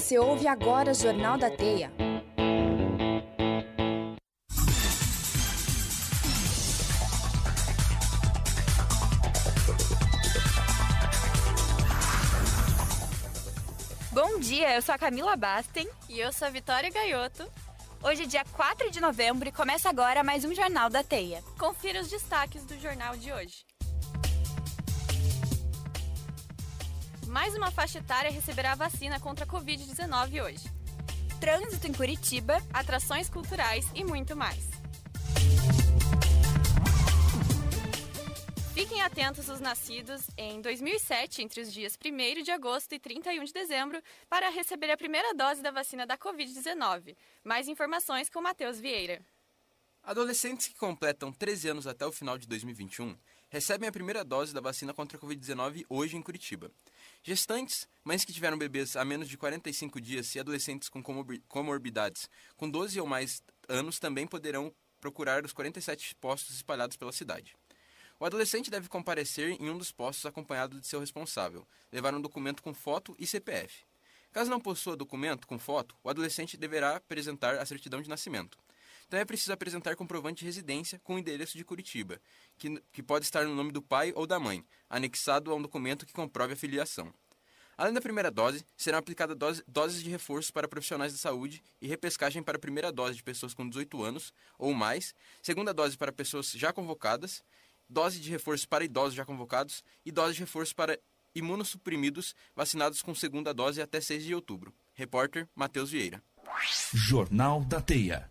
Você ouve agora o Jornal da Teia. Bom dia, eu sou a Camila Basten. E eu sou a Vitória Gaioto. Hoje é dia 4 de novembro e começa agora mais um Jornal da Teia. Confira os destaques do jornal de hoje. Mais uma faixa etária receberá vacina contra a Covid-19 hoje. Trânsito em Curitiba, atrações culturais e muito mais. Fiquem atentos os nascidos em 2007, entre os dias 1 de agosto e 31 de dezembro, para receber a primeira dose da vacina da Covid-19. Mais informações com Matheus Vieira. Adolescentes que completam 13 anos até o final de 2021 recebem a primeira dose da vacina contra a Covid-19 hoje em Curitiba. Gestantes, mães que tiveram bebês há menos de 45 dias e adolescentes com comorbidades com 12 ou mais anos também poderão procurar os 47 postos espalhados pela cidade. O adolescente deve comparecer em um dos postos acompanhado de seu responsável, levar um documento com foto e CPF. Caso não possua documento com foto, o adolescente deverá apresentar a certidão de nascimento. Também é preciso apresentar comprovante de residência com o endereço de Curitiba, que, que pode estar no nome do pai ou da mãe, anexado a um documento que comprove a filiação. Além da primeira dose, serão aplicadas dose, doses de reforço para profissionais da saúde e repescagem para a primeira dose de pessoas com 18 anos ou mais, segunda dose para pessoas já convocadas, dose de reforço para idosos já convocados e dose de reforço para imunossuprimidos vacinados com segunda dose até 6 de outubro. Repórter Matheus Vieira. Jornal da Teia.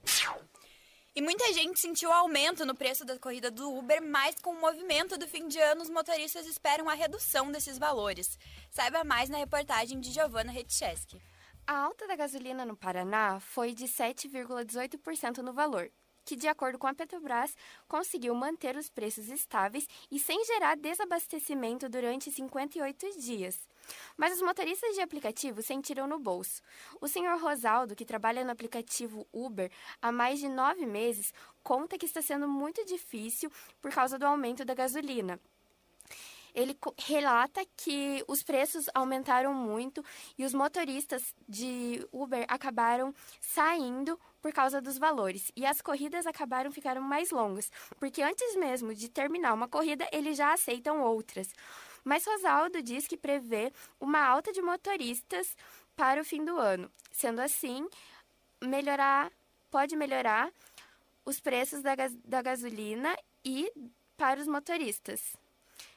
E muita gente sentiu aumento no preço da corrida do Uber, mas com o movimento do fim de ano, os motoristas esperam a redução desses valores. Saiba mais na reportagem de Giovanna Retcheski. A alta da gasolina no Paraná foi de 7,18% no valor, que, de acordo com a Petrobras, conseguiu manter os preços estáveis e sem gerar desabastecimento durante 58 dias. Mas os motoristas de aplicativo sentiram no bolso. O senhor Rosaldo, que trabalha no aplicativo Uber há mais de nove meses, conta que está sendo muito difícil por causa do aumento da gasolina ele relata que os preços aumentaram muito e os motoristas de Uber acabaram saindo por causa dos valores e as corridas acabaram ficando mais longas, porque antes mesmo de terminar uma corrida, eles já aceitam outras. Mas Rosaldo diz que prevê uma alta de motoristas para o fim do ano. Sendo assim, melhorar pode melhorar os preços da, da gasolina e para os motoristas.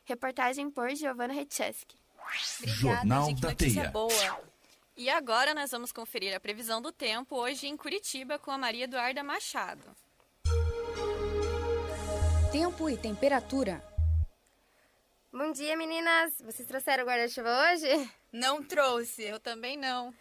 Reportagem por Giovanna Retcheski. Jornal da Teia. Boa. E agora nós vamos conferir a previsão do tempo hoje em Curitiba com a Maria Eduarda Machado. Tempo e temperatura. Bom dia, meninas! Vocês trouxeram guarda-chuva hoje? Não trouxe, eu também não.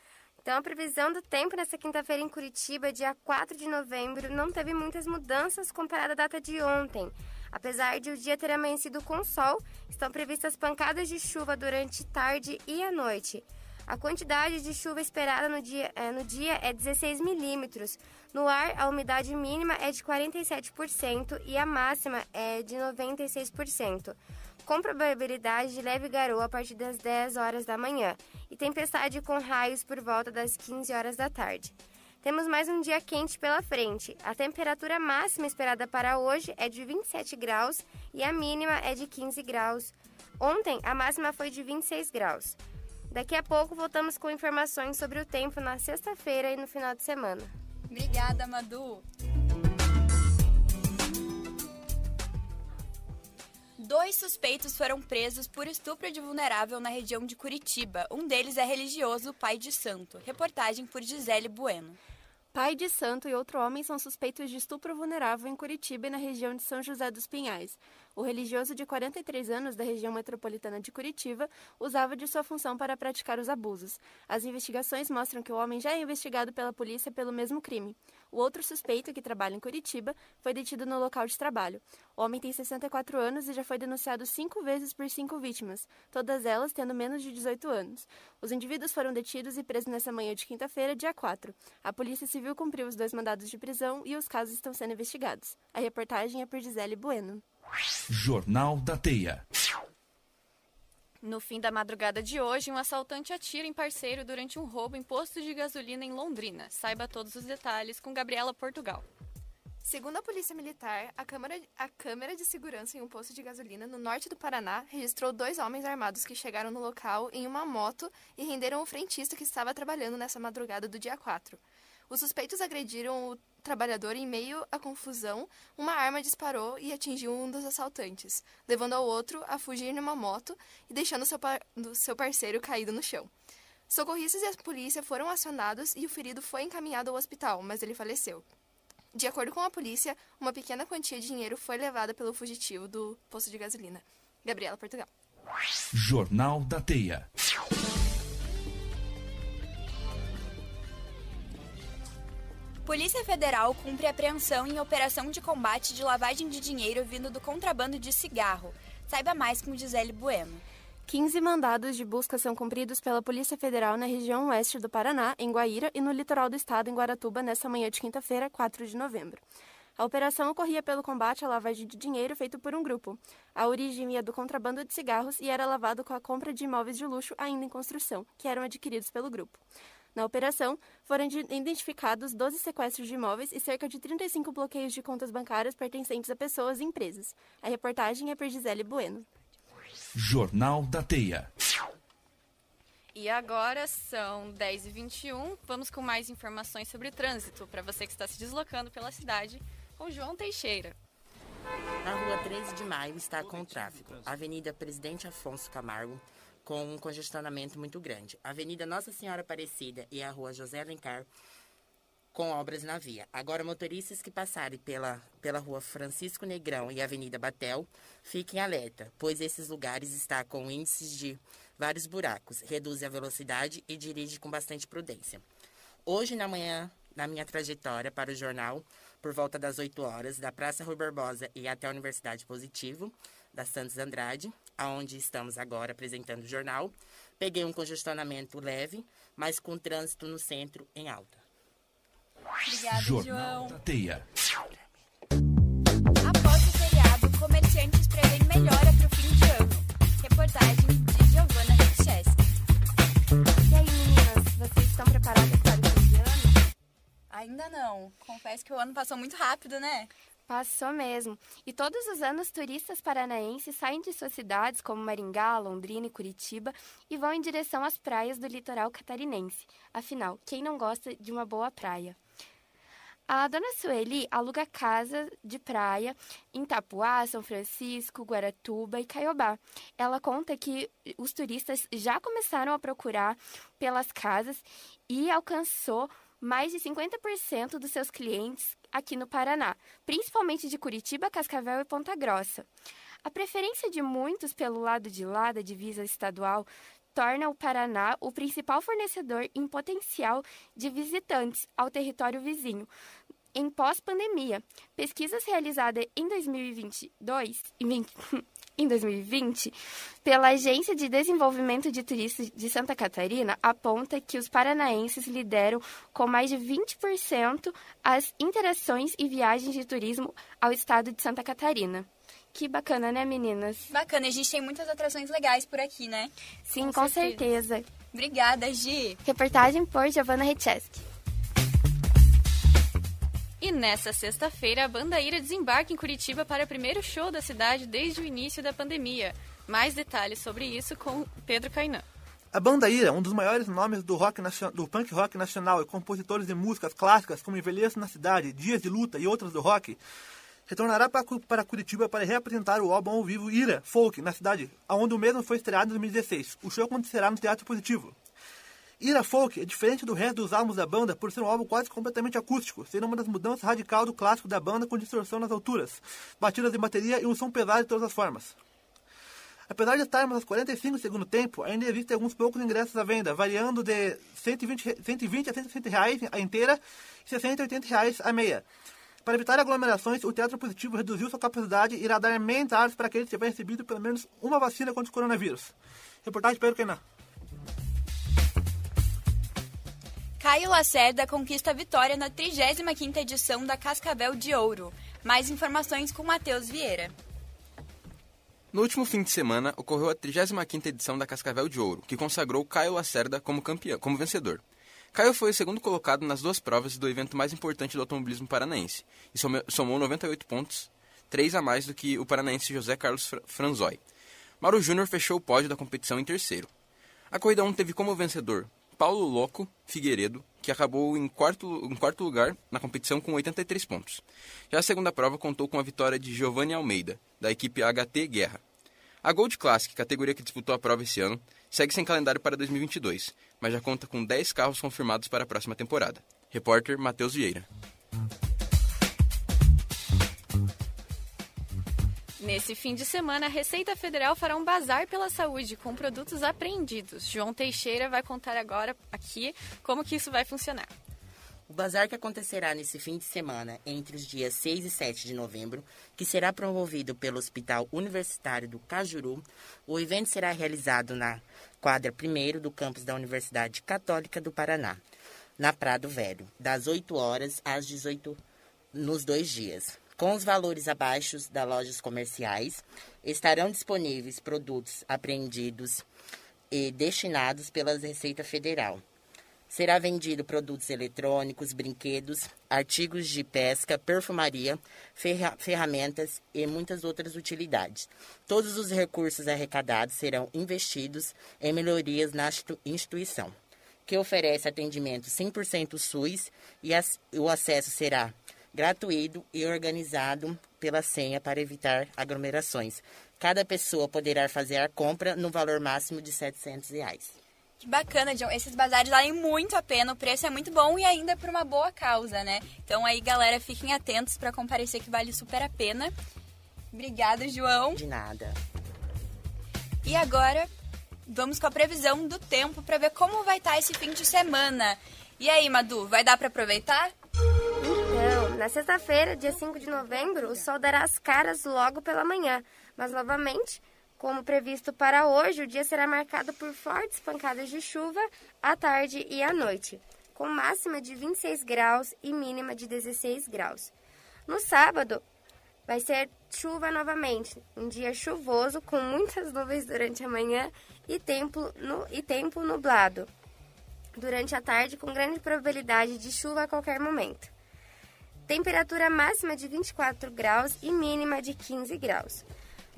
Então, a previsão do tempo nessa quinta-feira em Curitiba, dia 4 de novembro, não teve muitas mudanças comparada à data de ontem. Apesar de o dia ter amanhecido com sol, estão previstas pancadas de chuva durante tarde e a noite. A quantidade de chuva esperada no dia, é, no dia é 16 milímetros. No ar, a umidade mínima é de 47% e a máxima é de 96%, com probabilidade de leve garoa a partir das 10 horas da manhã e tempestade com raios por volta das 15 horas da tarde. Temos mais um dia quente pela frente. A temperatura máxima esperada para hoje é de 27 graus e a mínima é de 15 graus. Ontem, a máxima foi de 26 graus. Daqui a pouco voltamos com informações sobre o tempo na sexta-feira e no final de semana. Obrigada, Madu. Dois suspeitos foram presos por estupro de vulnerável na região de Curitiba. Um deles é religioso, pai de santo. Reportagem por Gisele Bueno. Pai de santo e outro homem são suspeitos de estupro vulnerável em Curitiba e na região de São José dos Pinhais. O religioso de 43 anos da região metropolitana de Curitiba usava de sua função para praticar os abusos. As investigações mostram que o homem já é investigado pela polícia pelo mesmo crime. O outro suspeito, que trabalha em Curitiba, foi detido no local de trabalho. O homem tem 64 anos e já foi denunciado cinco vezes por cinco vítimas, todas elas tendo menos de 18 anos. Os indivíduos foram detidos e presos nessa manhã de quinta-feira, dia 4. A Polícia Civil cumpriu os dois mandados de prisão e os casos estão sendo investigados. A reportagem é por Gisele Bueno. Jornal da Teia. No fim da madrugada de hoje, um assaltante atira em parceiro durante um roubo em posto de gasolina em Londrina. Saiba todos os detalhes com Gabriela Portugal. Segundo a Polícia Militar, a câmera, a de segurança em um posto de gasolina no norte do Paraná registrou dois homens armados que chegaram no local em uma moto e renderam o frentista que estava trabalhando nessa madrugada do dia 4. Os suspeitos agrediram o trabalhador em meio à confusão, uma arma disparou e atingiu um dos assaltantes, levando ao outro a fugir numa moto e deixando seu, par seu parceiro caído no chão. Socorristas e a polícia foram acionados e o ferido foi encaminhado ao hospital, mas ele faleceu. De acordo com a polícia, uma pequena quantia de dinheiro foi levada pelo fugitivo do posto de gasolina. Gabriela Portugal. Jornal da Teia. Polícia Federal cumpre apreensão em operação de combate de lavagem de dinheiro vindo do contrabando de cigarro. Saiba mais com Gisele Bueno. 15 mandados de busca são cumpridos pela Polícia Federal na região oeste do Paraná, em Guaíra, e no litoral do estado, em Guaratuba, nesta manhã de quinta-feira, 4 de novembro. A operação ocorria pelo combate à lavagem de dinheiro feito por um grupo. A origem ia do contrabando de cigarros e era lavado com a compra de imóveis de luxo ainda em construção, que eram adquiridos pelo grupo. Na operação, foram identificados 12 sequestros de imóveis e cerca de 35 bloqueios de contas bancárias pertencentes a pessoas e empresas. A reportagem é por Gisele Bueno. Jornal da Teia. E agora são 10h21. Vamos com mais informações sobre trânsito para você que está se deslocando pela cidade com João Teixeira. Na rua 13 de maio está com tráfego. Avenida Presidente Afonso Camargo com um congestionamento muito grande. Avenida Nossa Senhora Aparecida e a Rua José Alencar com obras na via. Agora, motoristas que passarem pela, pela Rua Francisco Negrão e Avenida Batel, fiquem alerta, pois esses lugares estão com índices de vários buracos. Reduz a velocidade e dirige com bastante prudência. Hoje, na manhã, na minha trajetória para o jornal, por volta das 8 horas, da Praça Rui Barbosa e até a Universidade Positivo, da Santos Andrade, aonde estamos agora apresentando o jornal. Peguei um congestionamento leve, mas com trânsito no centro em alta. Obrigada, Jornal João. Teia. Após o feriado, comerciantes prevêem melhora para o fim de ano. Reportagem de Giovanna Richeski. E aí, meninas, vocês estão preparadas para o fim de ano? Ainda não. Confesso que o ano passou muito rápido, né? Passou mesmo. E todos os anos, turistas paranaenses saem de suas cidades, como Maringá, Londrina e Curitiba, e vão em direção às praias do litoral catarinense. Afinal, quem não gosta de uma boa praia? A dona Sueli aluga casa de praia em Tapuá, São Francisco, Guaratuba e Caiobá. Ela conta que os turistas já começaram a procurar pelas casas e alcançou mais de 50% dos seus clientes aqui no Paraná, principalmente de Curitiba, Cascavel e Ponta Grossa. A preferência de muitos pelo lado de lá da divisa estadual torna o Paraná o principal fornecedor em potencial de visitantes ao território vizinho. Em pós-pandemia, pesquisas realizadas em 2022 e 20 em 2020 pela Agência de Desenvolvimento de Turistas de Santa Catarina aponta que os paranaenses lideram com mais de 20% as interações e viagens de turismo ao estado de Santa Catarina. Que bacana, né, meninas? Bacana, a gente tem muitas atrações legais por aqui, né? Sim, Com com, certeza. certeza. Obrigada, Gi. Reportagem por Giovanna Recheski. E nessa sexta-feira, a banda Ira desembarca em Curitiba para o primeiro show da cidade desde o início da pandemia. Mais detalhes sobre isso com Pedro Cainã. A banda Ira, um dos maiores nomes do, rock do punk rock nacional e compositores de músicas clássicas como Envelheço na Cidade, Dias de Luta e outras do rock, retornará para Curitiba para reapresentar o álbum ao vivo Ira Folk na cidade, onde o mesmo foi estreado em 2016. O show acontecerá no Teatro Positivo. Ira Folk é diferente do resto dos álbuns da banda por ser um álbum quase completamente acústico, sendo uma das mudanças radicais do clássico da banda com distorção nas alturas, batidas de bateria e um som pesado de todas as formas. Apesar de estarmos aos 45 do segundo tempo, ainda existem alguns poucos ingressos à venda, variando de 120, re- 120 a 160 reais a inteira e 60 a 80 reais a meia. Para evitar aglomerações, o Teatro Positivo reduziu sua capacidade e irá dar entradas para aqueles que tiverem recebido pelo menos uma vacina contra o coronavírus. Reportagem Pedro Kenan. Caio Lacerda conquista a vitória na 35ª edição da Cascavel de Ouro. Mais informações com Matheus Vieira. No último fim de semana, ocorreu a 35ª edição da Cascavel de Ouro, que consagrou Caio Lacerda como campeão, como vencedor. Caio foi o segundo colocado nas duas provas do evento mais importante do automobilismo paranaense, e somou 98 pontos, três a mais do que o paranaense José Carlos Franzói. Mauro Júnior fechou o pódio da competição em terceiro. A corrida 1 teve como vencedor Paulo Loco Figueiredo, que acabou em quarto, em quarto lugar na competição com 83 pontos. Já a segunda prova contou com a vitória de Giovanni Almeida, da equipe HT Guerra. A Gold Classic, categoria que disputou a prova esse ano, segue sem calendário para 2022, mas já conta com 10 carros confirmados para a próxima temporada. Repórter Matheus Vieira. Nesse fim de semana, a Receita Federal fará um bazar pela saúde com produtos apreendidos. João Teixeira vai contar agora aqui como que isso vai funcionar. O bazar que acontecerá nesse fim de semana, entre os dias 6 e 7 de novembro, que será promovido pelo Hospital Universitário do Cajuru, o evento será realizado na quadra 1 do campus da Universidade Católica do Paraná, na Prado Velho, das 8 horas às 18 nos dois dias. Com os valores abaixo das lojas comerciais, estarão disponíveis produtos apreendidos e destinados pela Receita Federal. Será vendido produtos eletrônicos, brinquedos, artigos de pesca, perfumaria, ferra ferramentas e muitas outras utilidades. Todos os recursos arrecadados serão investidos em melhorias na instituição, que oferece atendimento 100% SUS e o acesso será gratuito e organizado pela senha para evitar aglomerações. Cada pessoa poderá fazer a compra no valor máximo de 700 reais. Que bacana, John. Esses bazares valem muito a pena, o preço é muito bom e ainda por uma boa causa, né? Então aí, galera, fiquem atentos para comparecer que vale super a pena. Obrigada, João. De nada. E agora, vamos com a previsão do tempo para ver como vai estar tá esse fim de semana. E aí, Madu, vai dar para aproveitar? Então, na sexta-feira, dia 5 de novembro, o sol dará as caras logo pela manhã, mas novamente, como previsto para hoje, o dia será marcado por fortes pancadas de chuva à tarde e à noite, com máxima de 26 graus e mínima de 16 graus. No sábado, vai ser chuva novamente, um dia chuvoso com muitas nuvens durante a manhã e tempo, e tempo nublado durante a tarde, com grande probabilidade de chuva a qualquer momento. Temperatura máxima de 24 graus e mínima de 15 graus.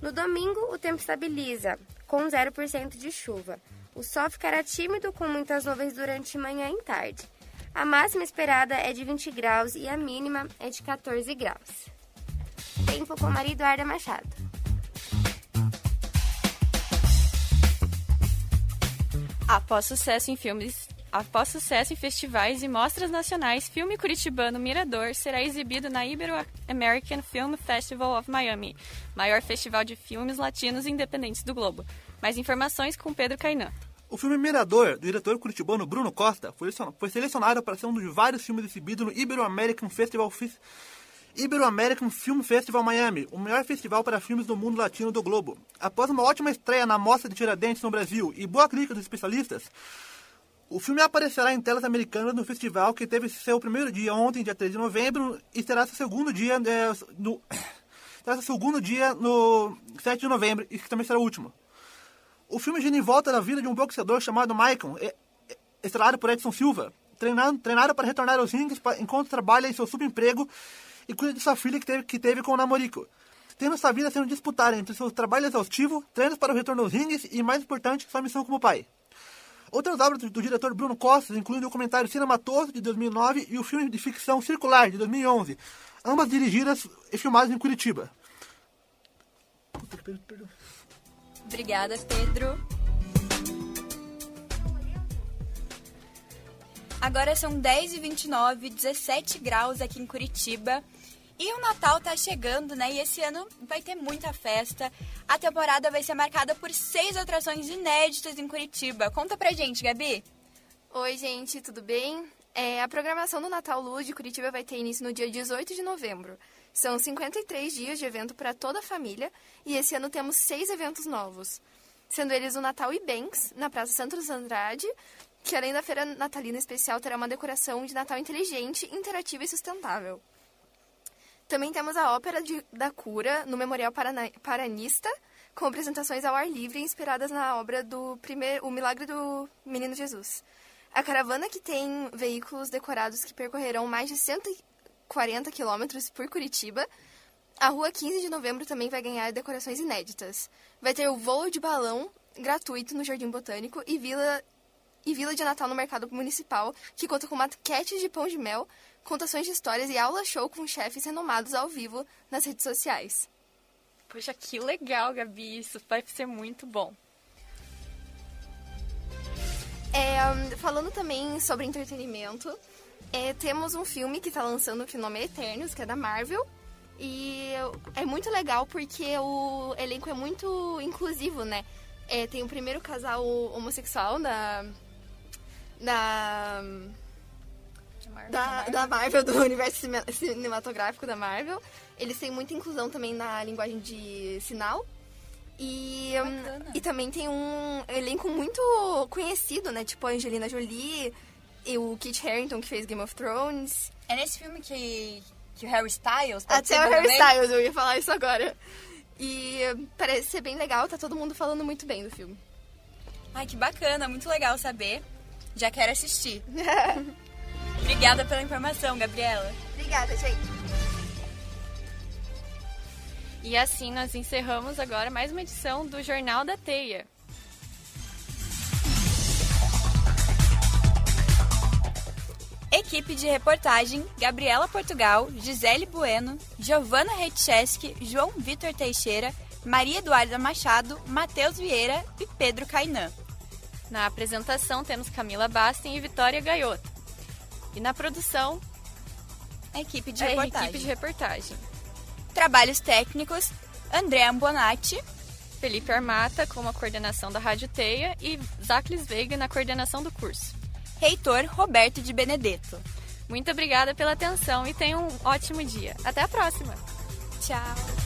No domingo, o tempo estabiliza, com 0% de chuva. O sol ficará tímido com muitas nuvens durante manhã e tarde. A máxima esperada é de 20 graus e a mínima é de 14 graus. Tempo com Maria Eduarda Machado. Após sucesso em filmes Após sucesso em festivais e mostras nacionais, filme curitibano Mirador será exibido na Ibero-American Film Festival of Miami, maior festival de filmes latinos independentes do globo. Mais informações com Pedro Cainan. O filme Mirador, do diretor curitibano Bruno Costa, foi selecionado para ser um dos vários filmes exibidos no Ibero-American Festival Ibero-American Film Festival Miami, o maior festival para filmes do mundo latino do globo. Após uma ótima estreia na Mostra de Tiradentes no Brasil e boa crítica dos especialistas, o filme aparecerá em telas americanas no festival que teve seu primeiro dia ontem, dia 3 de novembro, e terá seu segundo dia é, no, terá seu segundo dia no 7 de novembro, e que também será o último. O filme gira em volta da vida de um boxeador chamado Michael, estrelado por Edson Silva, treinado, treinado para retornar aos rings enquanto trabalha em seu subemprego e cuida de sua filha que teve, que teve com o namorico. Tendo sua vida sendo disputada entre seu trabalho exaustivo, treinos para o retorno aos rings e, mais importante, sua missão como pai. Outras obras do, do diretor Bruno Costa incluem o documentário Cinematoso, de 2009, e o filme de ficção Circular, de 2011, ambas dirigidas e filmadas em Curitiba. Obrigada, Pedro. Agora são 10h29, 17 graus aqui em Curitiba. E o Natal tá chegando, né? E esse ano vai ter muita festa. A temporada vai ser marcada por seis atrações inéditas em Curitiba. Conta pra gente, Gabi. Oi, gente, tudo bem? É, a programação do Natal Luz de Curitiba vai ter início no dia 18 de novembro. São 53 dias de evento para toda a família e esse ano temos seis eventos novos, sendo eles o Natal e Banks, na Praça Santos Andrade, que além da feira natalina especial terá uma decoração de Natal inteligente, interativa e sustentável. Também temos a Ópera de, da Cura no Memorial Parana, Paranista, com apresentações ao ar livre inspiradas na obra do primeiro, O Milagre do Menino Jesus. A caravana que tem veículos decorados que percorrerão mais de 140 quilômetros por Curitiba. A rua 15 de novembro também vai ganhar decorações inéditas. Vai ter o voo de balão gratuito no Jardim Botânico e Vila e Vila de Natal no Mercado Municipal, que conta com maquetes de pão de mel, contações de histórias e aula show com chefes renomados ao vivo nas redes sociais. Poxa, que legal, Gabi. Isso vai ser muito bom. É, falando também sobre entretenimento, é, temos um filme que está lançando que o nome é Eternos, que é da Marvel. E é muito legal porque o elenco é muito inclusivo, né? É, tem o primeiro casal homossexual da. Da. Da, da Marvel, do universo cinematográfico da Marvel. Eles têm muita inclusão também na linguagem de sinal. E, e também tem um elenco muito conhecido, né? Tipo a Angelina Jolie e o Kit Harington, que fez Game of Thrones. É nesse filme que, que o Harry Styles Até o Harry Styles, eu ia falar isso agora. E parece ser bem legal, tá todo mundo falando muito bem do filme. Ai, que bacana, muito legal saber. Já quero assistir. Obrigada pela informação, Gabriela. Obrigada, gente. E assim nós encerramos agora mais uma edição do Jornal da Teia. Equipe de reportagem: Gabriela Portugal, Gisele Bueno, Giovana Reitcheski, João Vitor Teixeira, Maria Eduarda Machado, Matheus Vieira e Pedro Cainan. Na apresentação temos Camila Bastem e Vitória Gaiota. E na produção, a equipe de a reportagem. equipe de reportagem. Trabalhos técnicos: André Ambonati, Felipe Armata com a coordenação da Rádio Teia e Zaclis Veiga na coordenação do curso. Reitor Roberto de Benedetto. Muito obrigada pela atenção e tenha um ótimo dia. Até a próxima. Tchau.